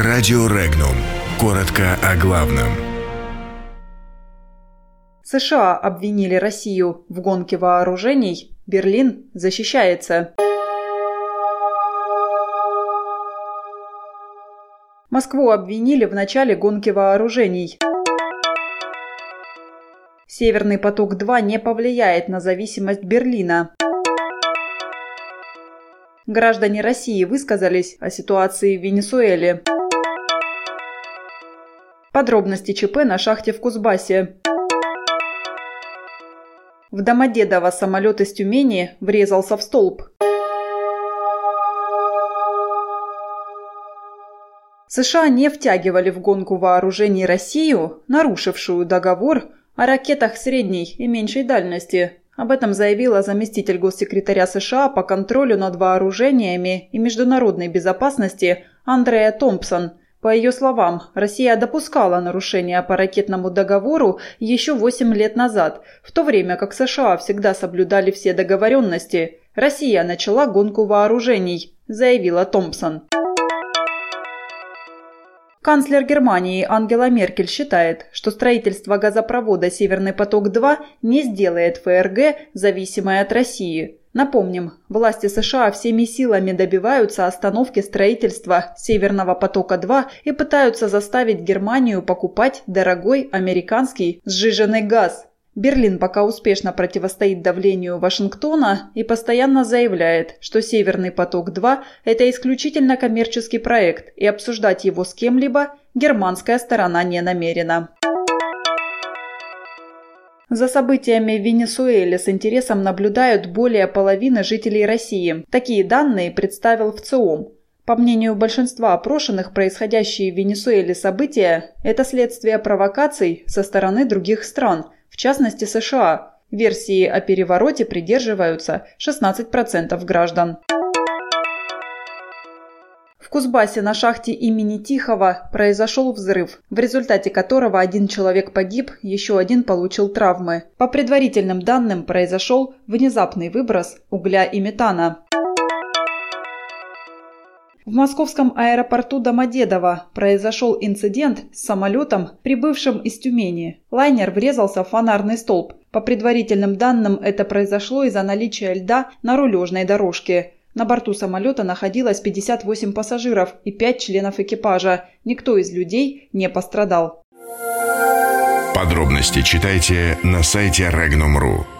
Радио Регнум. Коротко о главном. США обвинили Россию в гонке вооружений. Берлин защищается. Москву обвинили в начале гонки вооружений. Северный поток-2 не повлияет на зависимость Берлина. Граждане России высказались о ситуации в Венесуэле. Подробности ЧП на шахте в Кузбассе. В Домодедово самолет из Тюмени врезался в столб. США не втягивали в гонку вооружений Россию, нарушившую договор о ракетах средней и меньшей дальности. Об этом заявила заместитель госсекретаря США по контролю над вооружениями и международной безопасности Андреа Томпсон. По ее словам, Россия допускала нарушения по ракетному договору еще 8 лет назад, в то время как США всегда соблюдали все договоренности. Россия начала гонку вооружений, заявила Томпсон. Канцлер Германии Ангела Меркель считает, что строительство газопровода «Северный поток-2» не сделает ФРГ зависимой от России. Напомним, власти США всеми силами добиваются остановки строительства «Северного потока-2» и пытаются заставить Германию покупать дорогой американский сжиженный газ. Берлин пока успешно противостоит давлению Вашингтона и постоянно заявляет, что «Северный поток-2» – это исключительно коммерческий проект, и обсуждать его с кем-либо германская сторона не намерена. За событиями в Венесуэле с интересом наблюдают более половины жителей России. Такие данные представил ВЦИОМ. По мнению большинства опрошенных, происходящие в Венесуэле события – это следствие провокаций со стороны других стран – в частности США. Версии о перевороте придерживаются 16% граждан. В Кузбассе на шахте имени Тихого произошел взрыв, в результате которого один человек погиб, еще один получил травмы. По предварительным данным произошел внезапный выброс угля и метана. В московском аэропорту Домодедово произошел инцидент с самолетом, прибывшим из Тюмени. Лайнер врезался в фонарный столб. По предварительным данным, это произошло из-за наличия льда на рулежной дорожке. На борту самолета находилось 58 пассажиров и 5 членов экипажа. Никто из людей не пострадал. Подробности читайте на сайте Regnum.ru.